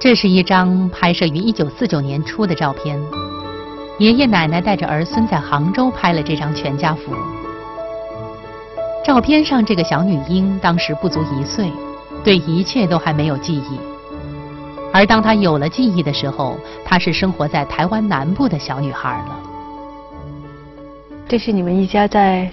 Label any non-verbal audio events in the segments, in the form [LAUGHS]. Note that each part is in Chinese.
这是一张拍摄于一九四九年初的照片，爷爷奶奶带着儿孙在杭州拍了这张全家福。照片上这个小女婴当时不足一岁，对一切都还没有记忆。而当她有了记忆的时候，她是生活在台湾南部的小女孩了。这是你们一家在，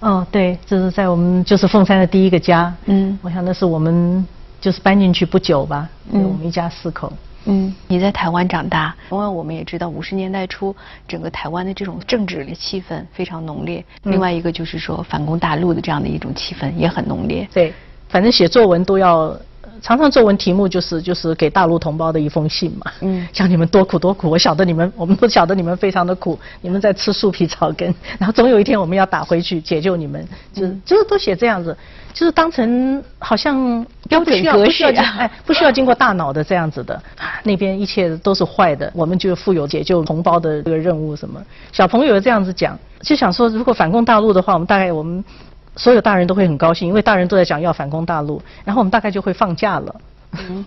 哦，对，这是在我们就是凤山的第一个家。嗯，我想那是我们就是搬进去不久吧。嗯，我们一家四口。嗯，你在台湾长大，因为我们也知道五十年代初整个台湾的这种政治的气氛非常浓烈。另外一个就是说反攻大陆的这样的一种气氛也很浓烈。对，反正写作文都要。常常作文题目就是就是给大陆同胞的一封信嘛，嗯，讲你们多苦多苦，[LAUGHS] 我晓得你们，我们都晓得你们非常的苦，你们在吃树皮草根，[LAUGHS] 然后总有一天我们要打回去解救你们，就就是都写这样子，就是当成好像标准格式，哎，不需要经过大脑的这样子的，那边一切都是坏的，我们就负有解救同胞的这个任务什么，小朋友这样子讲，就想说如果反攻大陆的话，我们大概我们。所有大人都会很高兴，因为大人都在讲要反攻大陆，然后我们大概就会放假了。嗯，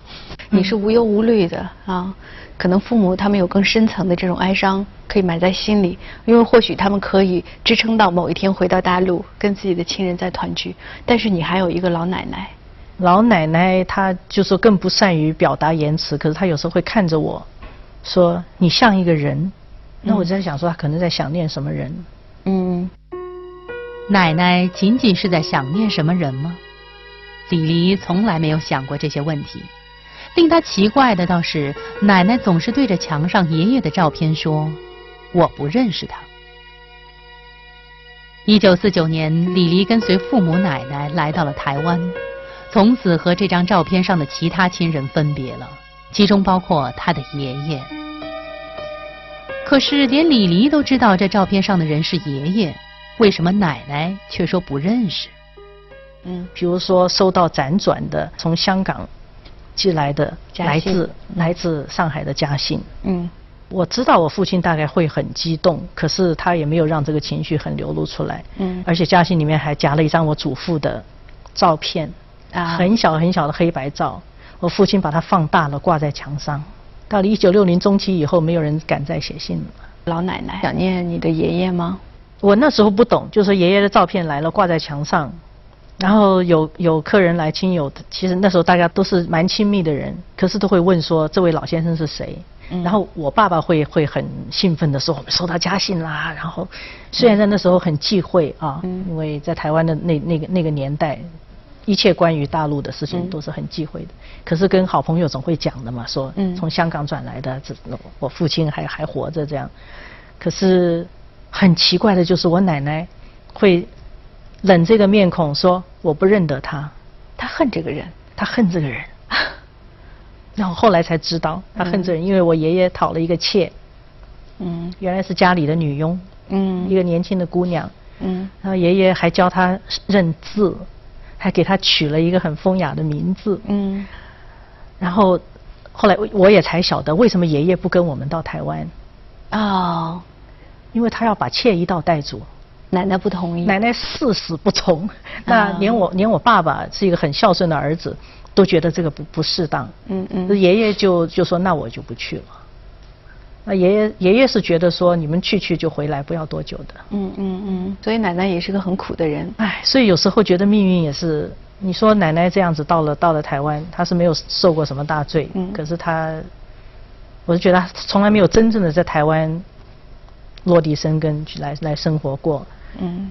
你是无忧无虑的啊，可能父母他们有更深层的这种哀伤可以埋在心里，因为或许他们可以支撑到某一天回到大陆跟自己的亲人再团聚，但是你还有一个老奶奶。老奶奶她就说更不善于表达言辞，可是她有时候会看着我说你像一个人，那我在想说她可能在想念什么人。嗯。奶奶仅仅是在想念什么人吗？李黎从来没有想过这些问题。令他奇怪的倒是，奶奶总是对着墙上爷爷的照片说：“我不认识他。”一九四九年，李黎跟随父母奶奶来到了台湾，从此和这张照片上的其他亲人分别了，其中包括他的爷爷。可是，连李黎都知道这照片上的人是爷爷。为什么奶奶却说不认识？嗯，比如说收到辗转的从香港寄来的来自来自上海的家信。嗯，我知道我父亲大概会很激动，可是他也没有让这个情绪很流露出来。嗯，而且家信里面还夹了一张我祖父的照片，啊，很小很小的黑白照。我父亲把它放大了挂在墙上。到了一九六零中期以后，没有人敢再写信了。老奶奶想念你的爷爷吗？我那时候不懂，就是爷爷的照片来了挂在墙上，然后有有客人来亲友，其实那时候大家都是蛮亲密的人，可是都会问说这位老先生是谁？然后我爸爸会会很兴奋的说我们收到家信啦，然后虽然在那时候很忌讳啊，因为在台湾的那那个那个年代，一切关于大陆的事情都是很忌讳的，可是跟好朋友总会讲的嘛，说从香港转来的，这我父亲还还活着这样，可是。很奇怪的就是我奶奶会冷这个面孔说我不认得他，他恨这个人，他恨这个人。[LAUGHS] 然后后来才知道他恨这人，因为我爷爷讨了一个妾，嗯，原来是家里的女佣，嗯，一个年轻的姑娘，嗯，然后爷爷还教她认字，还给她取了一个很风雅的名字，嗯，然后后来我也才晓得为什么爷爷不跟我们到台湾，哦。因为他要把妾一道带走，奶奶不同意，奶奶誓死不从。那连我连我爸爸是一个很孝顺的儿子，都觉得这个不不适当。嗯嗯。爷爷就就说那我就不去了。那爷爷爷爷是觉得说你们去去就回来，不要多久的。嗯嗯嗯。所以奶奶也是个很苦的人。哎，所以有时候觉得命运也是，你说奶奶这样子到了到了台湾，她是没有受过什么大罪。嗯。可是她，我是觉得她从来没有真正的在台湾。落地生根去来来生活过。嗯。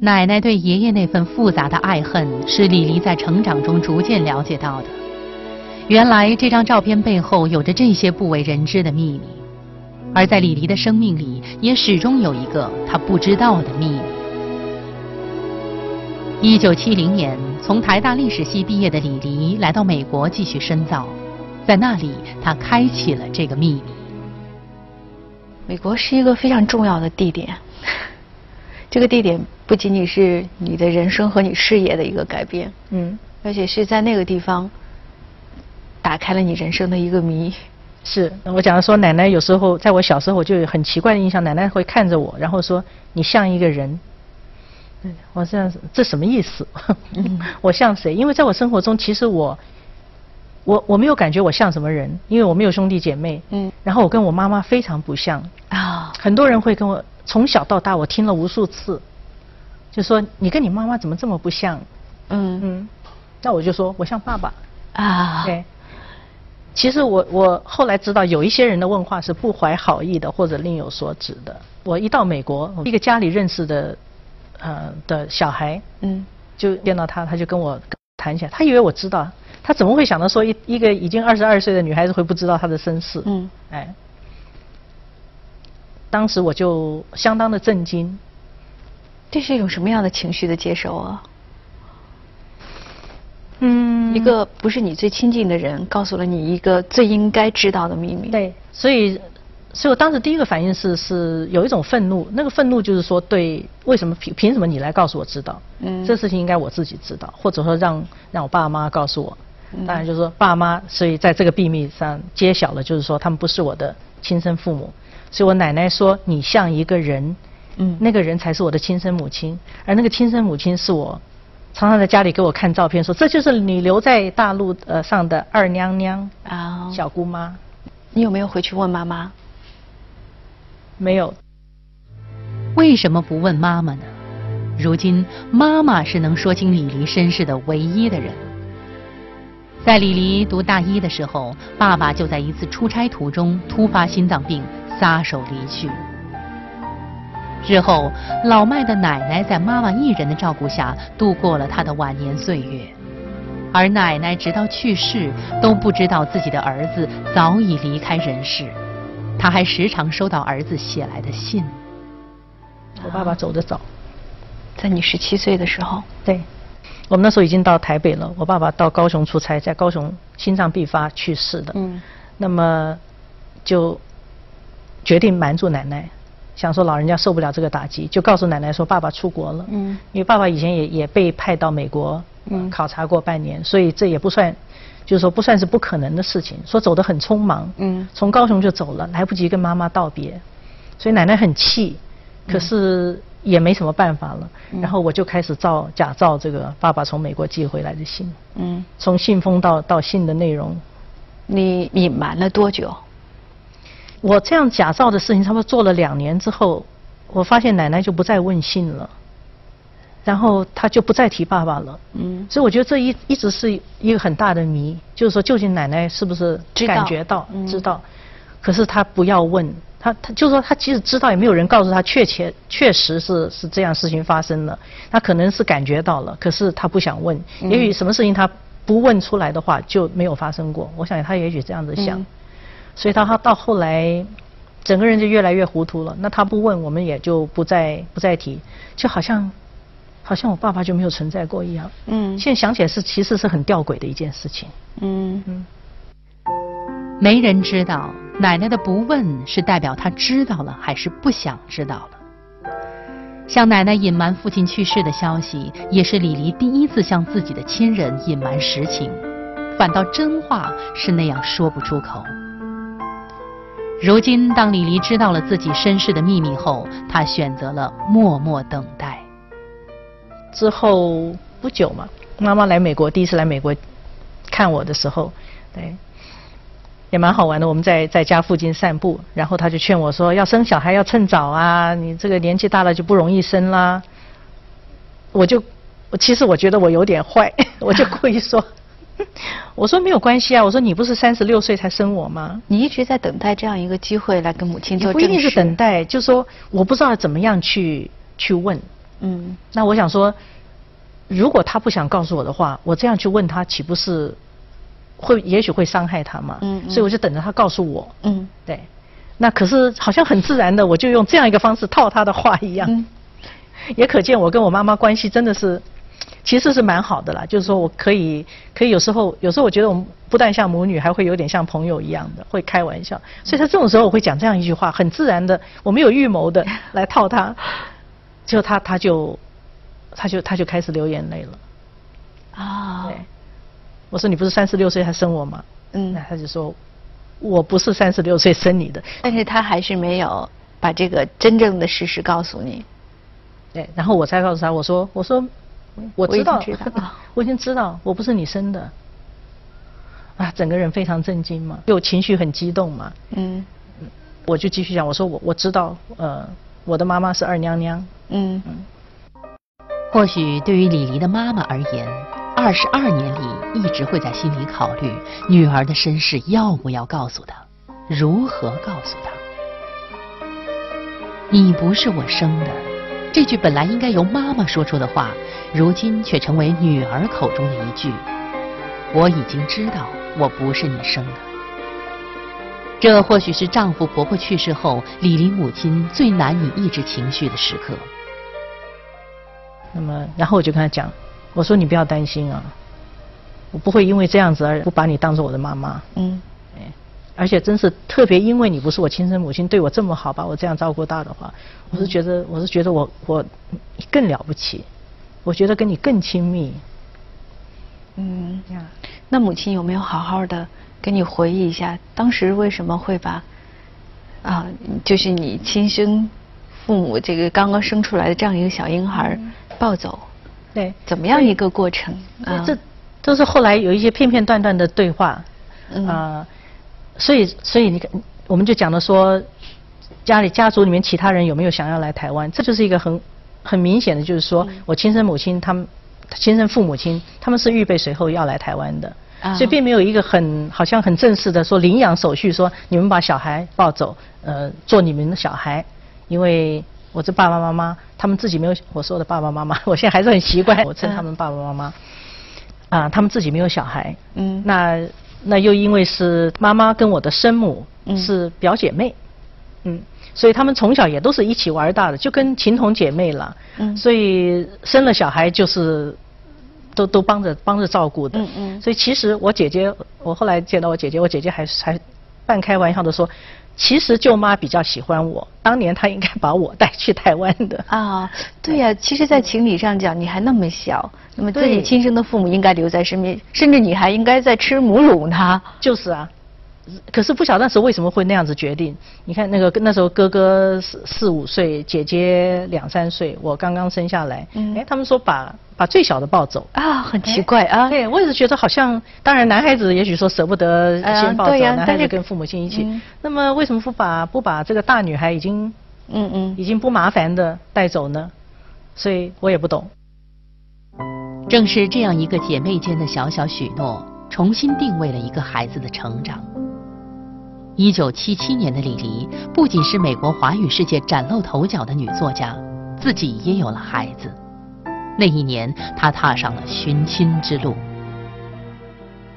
奶奶对爷爷那份复杂的爱恨，是李黎在成长中逐渐了解到的。原来这张照片背后有着这些不为人知的秘密，而在李黎的生命里，也始终有一个他不知道的秘密。一九七零年，从台大历史系毕业的李黎来到美国继续深造，在那里，他开启了这个秘密。美国是一个非常重要的地点，[LAUGHS] 这个地点不仅仅是你的人生和你事业的一个改变，嗯，而且是在那个地方打开了你人生的一个谜。是，我讲的说，奶奶有时候在我小时候我就有很奇怪的印象，奶奶会看着我，然后说你像一个人。我这样，这什么意思？[LAUGHS] 我像谁？因为在我生活中，其实我我我没有感觉我像什么人，因为我没有兄弟姐妹。嗯。然后我跟我妈妈非常不像。啊。很多人会跟我从小到大，我听了无数次，就说你跟你妈妈怎么这么不像？嗯嗯。那我就说我像爸爸。啊。对。其实我我后来知道，有一些人的问话是不怀好意的，或者另有所指的。我一到美国，一个家里认识的，呃的小孩，嗯，就见到他，他就跟我谈起来，他以为我知道。他怎么会想到说一一个已经二十二岁的女孩子会不知道他的身世？嗯，哎，当时我就相当的震惊。这是一种什么样的情绪的接受啊？嗯，一个不是你最亲近的人告诉了你一个最应该知道的秘密。对，所以。所以我当时第一个反应是是有一种愤怒，那个愤怒就是说对为什么凭凭什么你来告诉我知道？嗯，这事情应该我自己知道，或者说让让我爸妈告诉我。当然就是说爸妈，所以在这个秘密上揭晓了，就是说他们不是我的亲生父母。所以我奶奶说你像一个人，嗯，那个人才是我的亲生母亲，而那个亲生母亲是我常常在家里给我看照片，说这就是你留在大陆呃上的二娘娘啊，小姑妈。你有没有回去问妈妈？没有。为什么不问妈妈呢？如今妈妈是能说清李黎身世的唯一的人。在李黎读大一的时候，爸爸就在一次出差途中突发心脏病，撒手离去。日后，老麦的奶奶在妈妈一人的照顾下度过了她的晚年岁月，而奶奶直到去世都不知道自己的儿子早已离开人世。他还时常收到儿子写来的信。我爸爸走得早，在你十七岁的时候。对，我们那时候已经到台北了。我爸爸到高雄出差，在高雄心脏病发去世的。嗯。那么就决定瞒住奶奶，想说老人家受不了这个打击，就告诉奶奶说爸爸出国了。嗯。因为爸爸以前也也被派到美国嗯考察过半年，所以这也不算。就是说不算是不可能的事情，说走得很匆忙，嗯，从高雄就走了，来不及跟妈妈道别，所以奶奶很气，可是也没什么办法了。然后我就开始造假造这个爸爸从美国寄回来的信，嗯，从信封到到信的内容，你隐瞒了多久？我这样假造的事情差不多做了两年之后，我发现奶奶就不再问信了。然后他就不再提爸爸了，嗯，所以我觉得这一一直是一个很大的谜，就是说究竟奶奶是不是感觉到知道，可是她不要问，他他就是说他即使知道也没有人告诉他确切确实是是这样事情发生了，他可能是感觉到了，可是他不想问，也许什么事情他不问出来的话就没有发生过，我想他也许这样子想，所以他他到后来整个人就越来越糊涂了，那他不问我们也就不再不再提，就好像。好像我爸爸就没有存在过一样。嗯。现在想起来是，其实是很吊诡的一件事情。嗯嗯。没人知道奶奶的不问是代表她知道了还是不想知道了。向奶奶隐瞒父亲去世的消息，也是李黎第一次向自己的亲人隐瞒实情，反倒真话是那样说不出口。如今，当李黎知道了自己身世的秘密后，他选择了默默等待。之后不久嘛，妈妈来美国，第一次来美国看我的时候，对，也蛮好玩的。我们在在家附近散步，然后他就劝我说：“要生小孩要趁早啊，你这个年纪大了就不容易生啦。”我就，其实我觉得我有点坏，[LAUGHS] 我就故意说：“ [LAUGHS] 我说没有关系啊，我说你不是三十六岁才生我吗？你一直在等待这样一个机会来跟母亲做不一定是等待，就是说我不知道怎么样去去问。”嗯，那我想说，如果他不想告诉我的话，我这样去问他，岂不是会也许会伤害他嘛？嗯，所以我就等着他告诉我。嗯，对。那可是好像很自然的，我就用这样一个方式套他的话一样。嗯，也可见我跟我妈妈关系真的是，其实是蛮好的啦。就是说我可以，可以有时候，有时候我觉得我们不但像母女，还会有点像朋友一样的，会开玩笑。所以在这种时候，我会讲这样一句话，很自然的，我没有预谋的来套他。就他，他就，他就，他就开始流眼泪了。啊！对，我说你不是三十六岁才生我吗？嗯，那他就说，我不是三十六岁生你的。但是他还是没有把这个真正的事实告诉你。对，然后我才告诉他，我说，我说，我知道，我已经知道，[LAUGHS] 我不是你生的。啊，整个人非常震惊嘛，又情绪很激动嘛。嗯，我就继续讲，我说我我知道，呃，我的妈妈是二娘娘。嗯。或许对于李黎的妈妈而言，二十二年里一直会在心里考虑女儿的身世要不要告诉她，如何告诉她。你不是我生的，这句本来应该由妈妈说出的话，如今却成为女儿口中的一句。我已经知道我不是你生的。这或许是丈夫婆婆去世后，李林母亲最难以抑制情绪的时刻。那么，然后我就跟她讲，我说你不要担心啊，我不会因为这样子而不把你当做我的妈妈。嗯。哎，而且真是特别因为你不是我亲生母亲，对我这么好，把我这样照顾大的话，我是觉得我是觉得我我更了不起，我觉得跟你更亲密。嗯。呀。那母亲有没有好好的跟你回忆一下，当时为什么会把啊，就是你亲生父母这个刚刚生出来的这样一个小婴孩抱走？对，怎么样一个过程？啊，这都是后来有一些片片段段的对话啊，所以所以你看，我们就讲了说，家里家族里面其他人有没有想要来台湾？这就是一个很很明显的，就是说我亲生母亲他们亲生父母亲他们是预备随后要来台湾的。所以并没有一个很好像很正式的说领养手续，说你们把小孩抱走，呃，做你们的小孩，因为我这爸爸妈妈他们自己没有我说的爸爸妈妈，我现在还是很习惯我称他们爸爸妈妈，啊，他们自己没有小孩，嗯，那那又因为是妈妈跟我的生母是表姐妹，嗯，所以他们从小也都是一起玩大的，就跟情同姐妹了，嗯，所以生了小孩就是。都都帮着帮着照顾的，嗯嗯，所以其实我姐姐，我后来见到我姐姐，我姐姐还还半开玩笑的说，其实舅妈比较喜欢我，当年她应该把我带去台湾的。啊，对呀，其实，在情理上讲，你还那么小，那么自己亲生的父母应该留在身边，甚至你还应该在吃母乳呢。就是啊。可是不晓得那时候为什么会那样子决定？你看那个那时候哥哥四四五岁，姐姐两三岁，我刚刚生下来。嗯。哎，他们说把把最小的抱走。啊，很奇怪啊。对，我也是觉得好像，当然男孩子也许说舍不得先抱走，男孩子跟父母亲一起。那么为什么不把不把这个大女孩已经嗯嗯已经不麻烦的带走呢？所以我也不懂。正是这样一个姐妹间的小小许诺，重新定位了一个孩子的成长。一九七七年的李黎不仅是美国华语世界崭露头角的女作家，自己也有了孩子。那一年，她踏上了寻亲之路。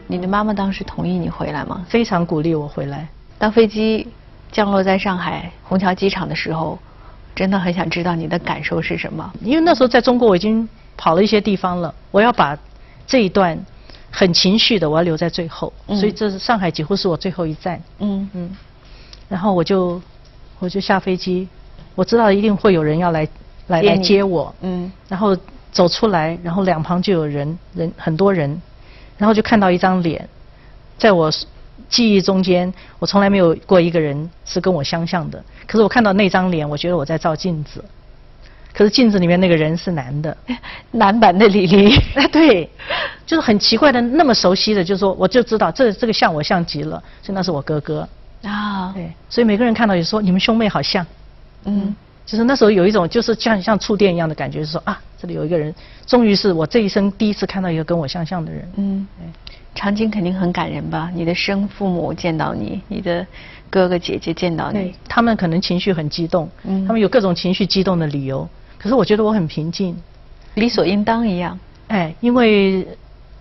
你的妈妈当时同意你回来吗？非常鼓励我回来。当飞机降落在上海虹桥机场的时候，真的很想知道你的感受是什么。因为那时候在中国我已经跑了一些地方了，我要把这一段。很情绪的，我要留在最后，所以这是上海几乎是我最后一站。嗯嗯，然后我就我就下飞机，我知道一定会有人要来来来接我。嗯，然后走出来，然后两旁就有人人很多人，然后就看到一张脸，在我记忆中间，我从来没有过一个人是跟我相像的。可是我看到那张脸，我觉得我在照镜子。可是镜子里面那个人是男的，[LAUGHS] 男版的李黎。哎，[LAUGHS] 对，就是很奇怪的，那么熟悉的，就是说，我就知道这这个像我像极了，所以那是我哥哥。啊。对，所以每个人看到也说你们兄妹好像。嗯。就是那时候有一种就是像像触电一样的感觉，是说啊，这里有一个人，终于是我这一生第一次看到一个跟我相像的人。嗯。场景肯定很感人吧？你的生父母见到你，你的哥哥姐姐见到你，他们可能情绪很激动，嗯，他们有各种情绪激动的理由。可是我觉得我很平静，理所应当一样。哎，因为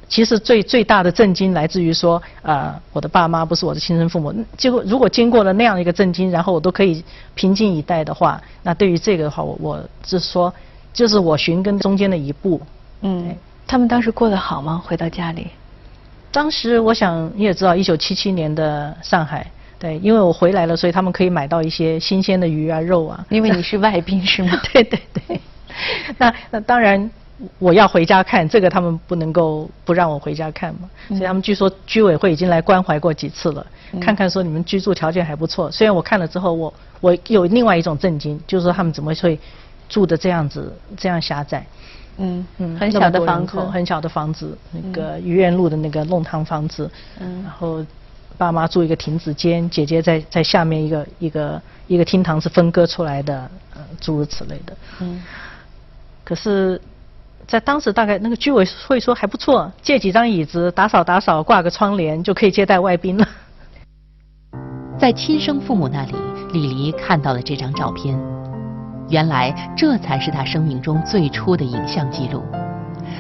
其实最最大的震惊来自于说，呃，我的爸妈不是我的亲生父母。结果如果经过了那样一个震惊，然后我都可以平静以待的话，那对于这个的话，我我是说，就是我寻根中间的一步。嗯，他们当时过得好吗？回到家里？当时我想你也知道，一九七七年的上海。对，因为我回来了，所以他们可以买到一些新鲜的鱼啊、肉啊。因为你 [LAUGHS] 是外宾是吗？对 [LAUGHS] 对对。[LAUGHS] 那那当然，我要回家看这个，他们不能够不让我回家看嘛。所以他们据说居委会已经来关怀过几次了，看看说你们居住条件还不错。虽然我看了之后，我我有另外一种震惊，就是说他们怎么会住的这样子这样狭窄。嗯嗯，很小的房子，很小的房子，那个愚园路的那个弄堂房子。嗯。然后爸妈住一个亭子间，姐姐在在下面一个一个一个厅堂是分割出来的，呃，诸如此类的。嗯。可是，在当时大概那个居委会说还不错，借几张椅子，打扫打扫，挂个窗帘就可以接待外宾了。[LAUGHS] 在亲生父母那里，李黎看到了这张照片。原来这才是他生命中最初的影像记录。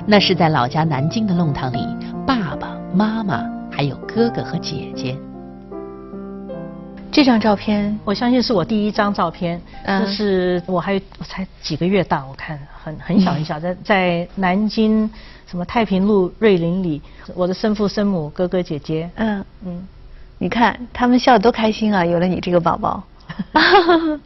那是在老家南京的弄堂里，爸爸妈妈还有哥哥和姐姐。这张照片，我相信是我第一张照片。这是我还我才几个月大，我看很很小很小，在在南京什么太平路瑞林里，我的生父生母哥哥姐姐。嗯嗯，你看他们笑得多开心啊！有了你这个宝宝。[LAUGHS]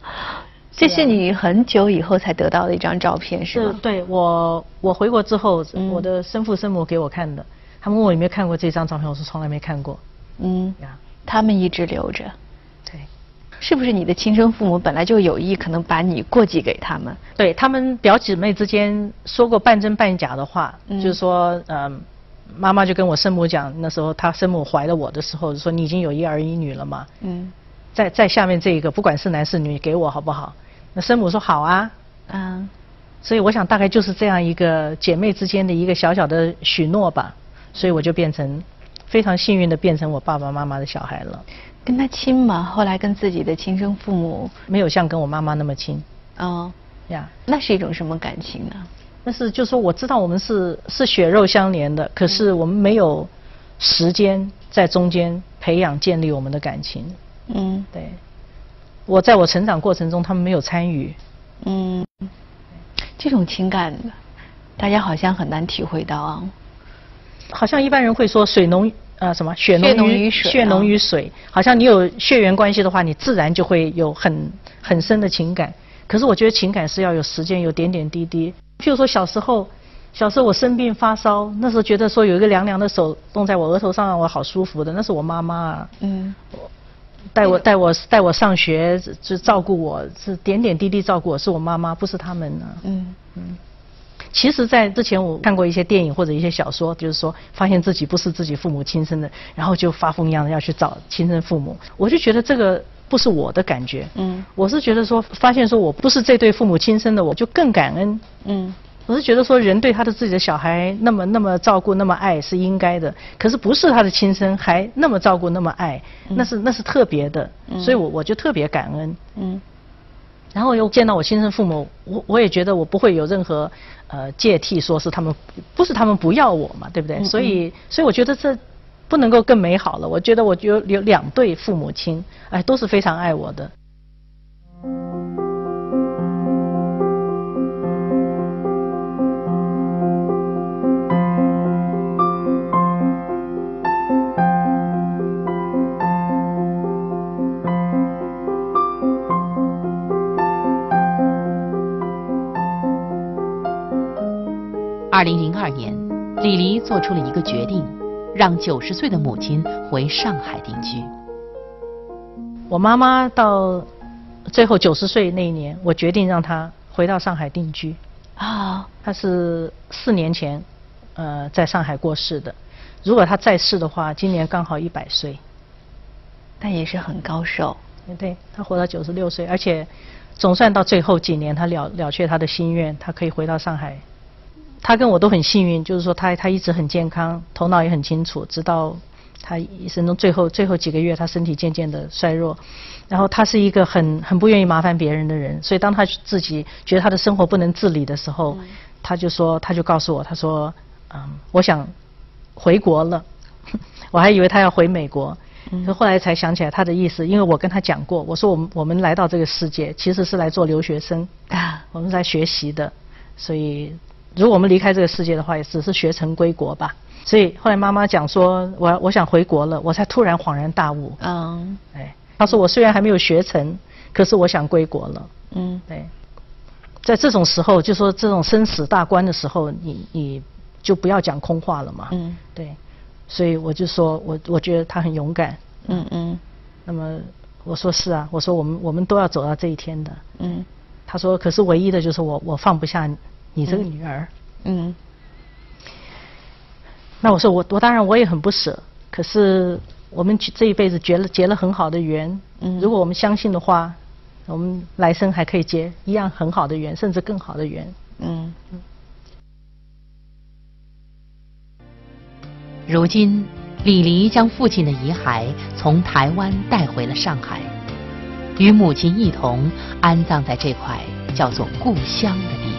这是你很久以后才得到的一张照片，是吗？对，我我回国之后，我的生父生母给我看的。他们问我有没有看过这张照片，我说从来没看过。嗯，他们一直留着。对，是不是你的亲生父母本来就有意可能把你过继给他们？对他们表姐妹之间说过半真半假的话，就是说，嗯，妈妈就跟我生母讲，那时候她生母怀了我的时候，说你已经有一儿一女了嘛。嗯，在在下面这一个，不管是男是女，给我好不好？那生母说好啊，嗯，所以我想大概就是这样一个姐妹之间的一个小小的许诺吧，所以我就变成非常幸运的变成我爸爸妈妈的小孩了。跟他亲吗？后来跟自己的亲生父母没有像跟我妈妈那么亲。哦，呀，那是一种什么感情呢？那是就说我知道我们是是血肉相连的，可是我们没有时间在中间培养建立我们的感情。嗯，对。我在我成长过程中，他们没有参与。嗯，这种情感，大家好像很难体会到啊。好像一般人会说水浓呃什么血浓于血浓于水，好像你有血缘关系的话，你自然就会有很很深的情感。可是我觉得情感是要有时间，有点点滴滴。譬如说小时候，小时候我生病发烧，那时候觉得说有一个凉凉的手冻在我额头上，让我好舒服的，那是我妈妈啊。嗯。带我带我带我上学，就照顾我，是点点滴滴照顾我，是我妈妈，不是他们呢。嗯嗯。其实，在之前我看过一些电影或者一些小说，就是说发现自己不是自己父母亲生的，然后就发疯一样的要去找亲生父母。我就觉得这个不是我的感觉。嗯。我是觉得说，发现说我不是这对父母亲生的，我就更感恩。嗯。我是觉得说，人对他的自己的小孩那么那么照顾、那么爱是应该的。可是不是他的亲生，还那么照顾、那么爱，那是那是特别的。所以我我就特别感恩。嗯。然后又见到我亲生父母，我我也觉得我不会有任何呃芥蒂，说是他们不是他们不要我嘛，对不对？所以所以我觉得这不能够更美好了。我觉得我有有两对父母亲，哎，都是非常爱我的。二零零二年，李黎做出了一个决定，让九十岁的母亲回上海定居。我妈妈到最后九十岁那一年，我决定让她回到上海定居。啊，她是四年前，呃，在上海过世的。如果她在世的话，今年刚好一百岁。但也是很高寿。对，她活到九十六岁，而且总算到最后几年，她了了却她的心愿，她可以回到上海。他跟我都很幸运，就是说他他一直很健康，头脑也很清楚。直到他一生中最后最后几个月，他身体渐渐的衰弱。然后他是一个很很不愿意麻烦别人的人，所以当他自己觉得他的生活不能自理的时候，他就说他就告诉我，他说嗯，我想回国了。[LAUGHS] 我还以为他要回美国，可后来才想起来他的意思，因为我跟他讲过，我说我们我们来到这个世界其实是来做留学生，我们在学习的，所以。如果我们离开这个世界的话，也只是学成归国吧。所以后来妈妈讲说，我我想回国了，我才突然恍然大悟。嗯，哎，她说我虽然还没有学成，可是我想归国了。嗯，对，在这种时候，就说这种生死大关的时候，你你就不要讲空话了嘛。嗯，对，所以我就说我我觉得他很勇敢。嗯嗯，那么我说是啊，我说我们我们都要走到这一天的。嗯。她说，可是唯一的就是我我放不下你这个女儿。嗯。那我说我我当然我也很不舍，可是我们这一辈子结了结了很好的缘，嗯，如果我们相信的话，我们来生还可以结一样很好的缘，甚至更好的缘，嗯。如今，李黎将父亲的遗骸从台湾带回了上海，与母亲一同安葬在这块叫做故乡的地。